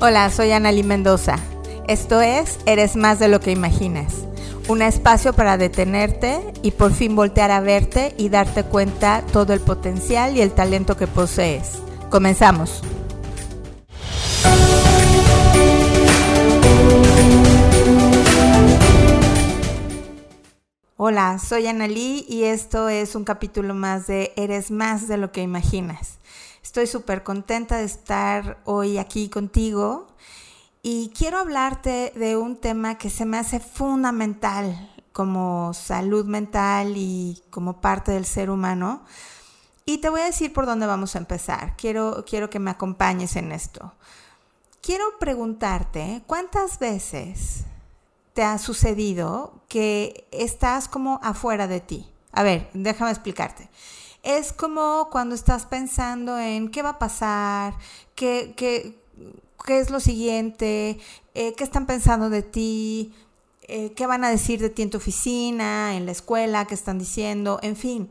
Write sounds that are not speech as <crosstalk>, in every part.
Hola, soy Analí Mendoza. Esto es Eres más de lo que imaginas. Un espacio para detenerte y por fin voltear a verte y darte cuenta todo el potencial y el talento que posees. Comenzamos. Hola, soy Analí y esto es un capítulo más de Eres más de lo que imaginas. Estoy súper contenta de estar hoy aquí contigo y quiero hablarte de un tema que se me hace fundamental como salud mental y como parte del ser humano. Y te voy a decir por dónde vamos a empezar. Quiero, quiero que me acompañes en esto. Quiero preguntarte, ¿cuántas veces te ha sucedido que estás como afuera de ti? A ver, déjame explicarte es como cuando estás pensando en qué va a pasar, qué, qué, qué es lo siguiente, eh, qué están pensando de ti, eh, qué van a decir de ti en tu oficina, en la escuela, qué están diciendo, en fin.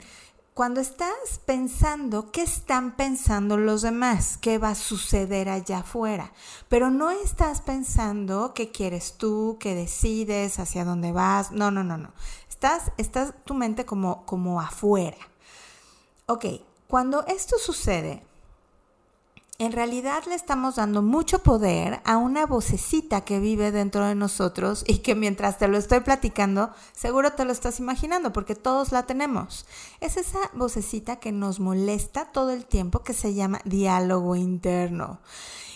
Cuando estás pensando qué están pensando los demás, qué va a suceder allá afuera, pero no estás pensando qué quieres tú, qué decides, hacia dónde vas, no, no, no, no. Estás, estás tu mente como, como afuera. Ok, cuando esto sucede, en realidad le estamos dando mucho poder a una vocecita que vive dentro de nosotros y que mientras te lo estoy platicando, seguro te lo estás imaginando porque todos la tenemos. Es esa vocecita que nos molesta todo el tiempo que se llama diálogo interno.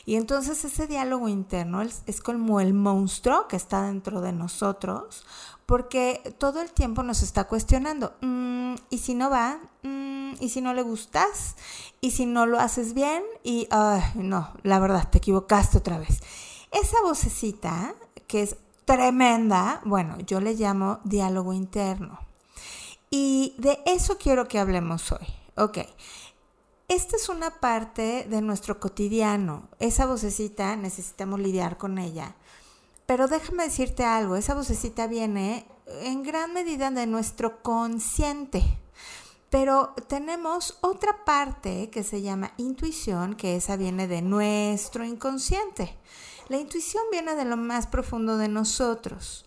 Y entonces ese diálogo interno es, como el monstruo que está dentro de nosotros porque todo el tiempo nos está cuestionando, mm, ¿y si no va? Mm, ¿Y si no le gustas? ¿Y si no lo haces bien? Y, no, la verdad, te equivocaste otra vez. Esa vocecita, que es tremenda, bueno, yo le llamo diálogo interno. Y de eso quiero que hablemos hoy. Ok. Esta es una parte de nuestro cotidiano. Esa vocecita necesitamos lidiar con ella pero déjame decirte algo, esa vocecita viene en gran medida de nuestro consciente. Pero tenemos otra parte que se llama intuición, que esa viene de nuestro inconsciente. La intuición viene de lo más profundo de nosotros.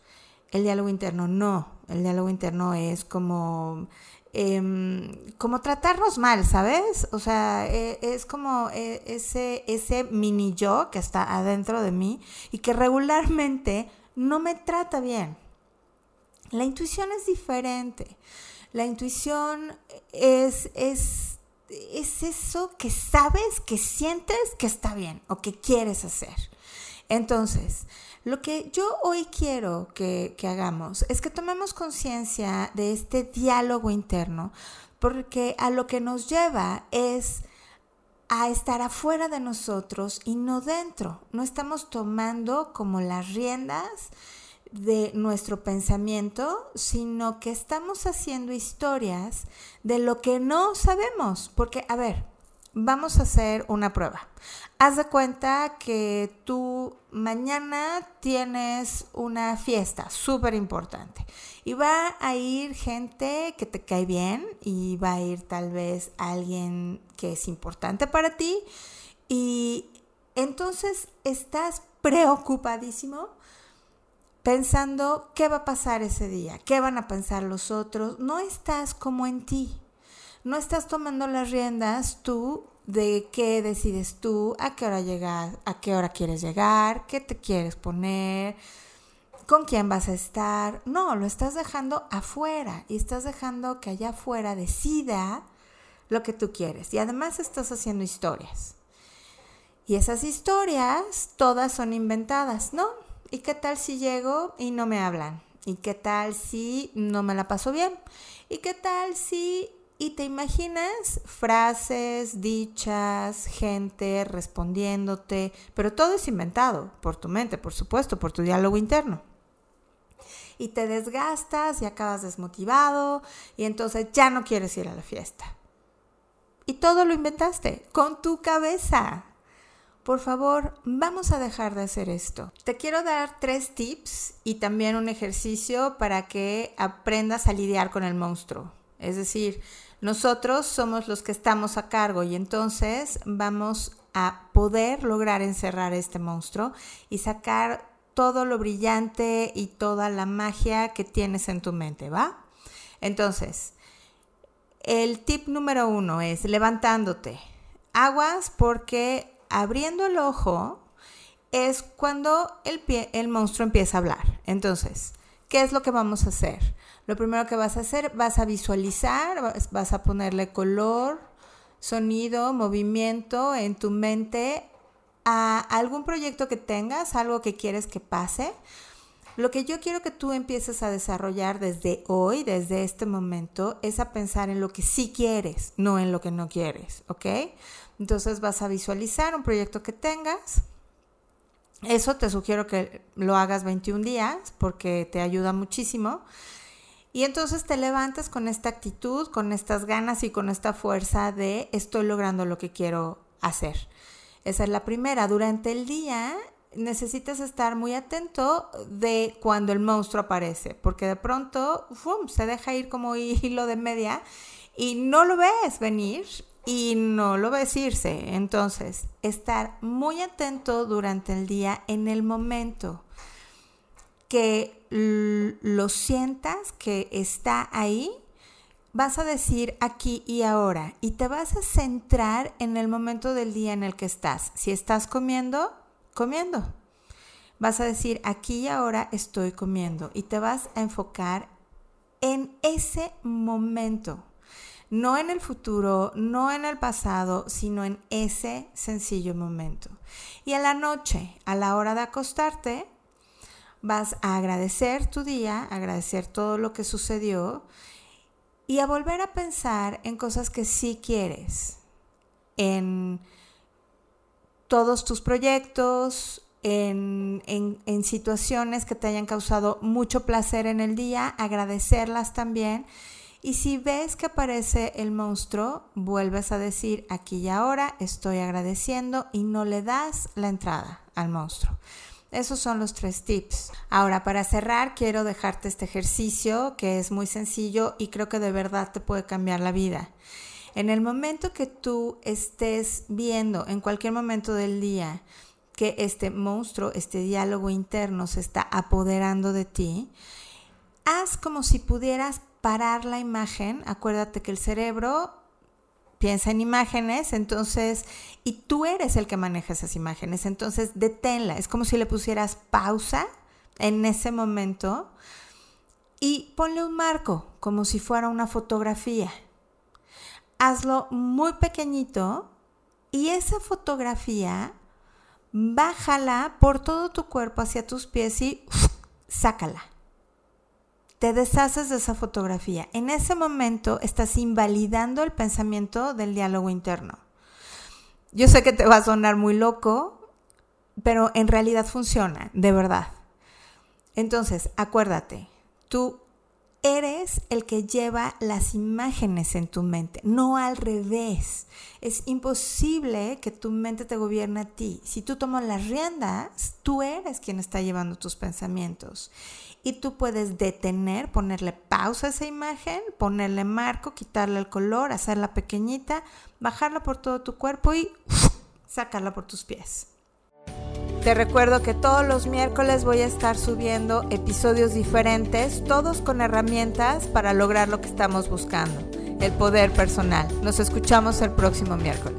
El diálogo interno no. El diálogo interno es como Em, como tratarnos mal, ¿sabes? O sea, e, es como e, ese, ese mini yo que está adentro de mí y que regularmente no me trata bien. La intuición es diferente. La intuición es, es, es eso que sabes, que sientes que está bien o que quieres hacer. Entonces, lo que yo hoy quiero que, hagamos es que tomemos conciencia de este diálogo interno, porque a lo que nos lleva es a estar afuera de nosotros y no dentro. No estamos tomando como las riendas de nuestro pensamiento, sino que estamos haciendo historias de lo que no sabemos. Porque, a ver, vamos a hacer una prueba. Haz de cuenta que tú mañana tienes una fiesta súper importante y va a ir gente que te cae bien y va a ir tal vez alguien que es importante para ti y entonces estás preocupadísimo pensando qué va a pasar ese día, qué van a pensar los otros, no estás como en ti no estás tomando las riendas tú de qué decides tú, a qué hora llegas, a qué hora quieres llegar, qué te quieres poner, con quién vas a estar. No, lo estás dejando afuera y estás dejando que allá afuera decida lo que tú quieres. Y además estás haciendo historias. Y esas historias todas son inventadas, ¿no? ¿Y qué tal si llego y no me hablan? ¿Y qué tal si no me la paso bien? ¿Y qué tal si y te imaginas frases, dichas, gente respondiéndote, pero todo es inventado por tu mente, por supuesto, por tu diálogo interno. Y te desgastas y acabas desmotivado y entonces ya no quieres ir a la fiesta. Y todo lo inventaste con tu cabeza. Por favor, vamos a dejar de hacer esto. Te quiero dar tres tips y también un ejercicio para que aprendas a lidiar con el monstruo. Es decir, nosotros somos los que estamos a cargo y entonces vamos a poder lograr encerrar este monstruo y sacar todo lo brillante y toda la magia que tienes en tu mente, ¿va? Entonces, el tip número uno es levantándote. Aguas porque abriendo el ojo es cuando el, pie, el monstruo empieza a hablar. Entonces, ¿qué es lo que vamos a hacer? Lo primero que vas a hacer, vas a visualizar, vas a ponerle color, sonido, movimiento en tu mente a algún proyecto que tengas, algo que quieres que pase. Lo que yo quiero que tú empieces a desarrollar desde hoy, desde este momento, es a pensar en lo que sí quieres, no en lo que no quieres, ¿ok? Entonces vas a visualizar un proyecto que tengas. Eso te sugiero que lo hagas 21 días porque te ayuda muchísimo. Y entonces te levantas con esta actitud, con estas ganas y con esta fuerza de estoy logrando lo que quiero hacer. Esa es la primera. Durante el día necesitas estar muy atento de cuando el monstruo aparece, porque de pronto se deja ir como <laughs> hilo de media y no lo ves venir y no lo ves irse. Entonces, estar muy atento durante el día en el momento que lo sientas que está ahí, vas a decir aquí y ahora y te vas a centrar en el momento del día en el que estás. Si estás comiendo, comiendo. Vas a decir, aquí y ahora estoy comiendo y te vas a enfocar en ese momento. No en el futuro, no en el pasado, sino en ese sencillo momento. Y a la noche, a la hora de acostarte, vas a agradecer tu día, agradecer todo lo que sucedió y a volver a pensar en cosas que sí quieres, en todos tus proyectos, en, situaciones que te hayan causado mucho placer en el día, agradecerlas también. Y si ves que aparece el monstruo, vuelves a decir aquí y ahora estoy agradeciendo y no le das la entrada al monstruo. Esos son los tres tips. Ahora, para cerrar, quiero dejarte este ejercicio que es muy sencillo y creo que de verdad te puede cambiar la vida. En el momento que tú estés viendo, en cualquier momento del día, que este monstruo, este diálogo interno se está apoderando de ti, haz como si pudieras parar la imagen. Acuérdate que el cerebro piensa en imágenes, entonces, y tú eres el que maneja esas imágenes, entonces deténla, es como si le pusieras pausa en ese momento y ponle un marco, como si fuera una fotografía. Hazlo muy pequeñito y esa fotografía bájala por todo tu cuerpo hacia tus pies y sácala te deshaces de esa fotografía. En ese momento estás invalidando el pensamiento del diálogo interno. Yo sé que te va a sonar muy loco, pero en realidad funciona, de verdad. Entonces, acuérdate, tú eres el que lleva las imágenes en tu mente, no al revés. Es imposible que tu mente te gobierne a ti. Si tú tomas las riendas, tú eres quien está llevando tus pensamientos. Y tú puedes detener, ponerle pausa a esa imagen, ponerle marco, quitarle el color, hacerla pequeñita, bajarla por todo tu cuerpo y sacarla por tus pies. Te recuerdo que todos los miércoles voy a estar subiendo episodios diferentes, todos con herramientas para lograr lo que estamos buscando, el poder personal. Nos escuchamos el próximo miércoles.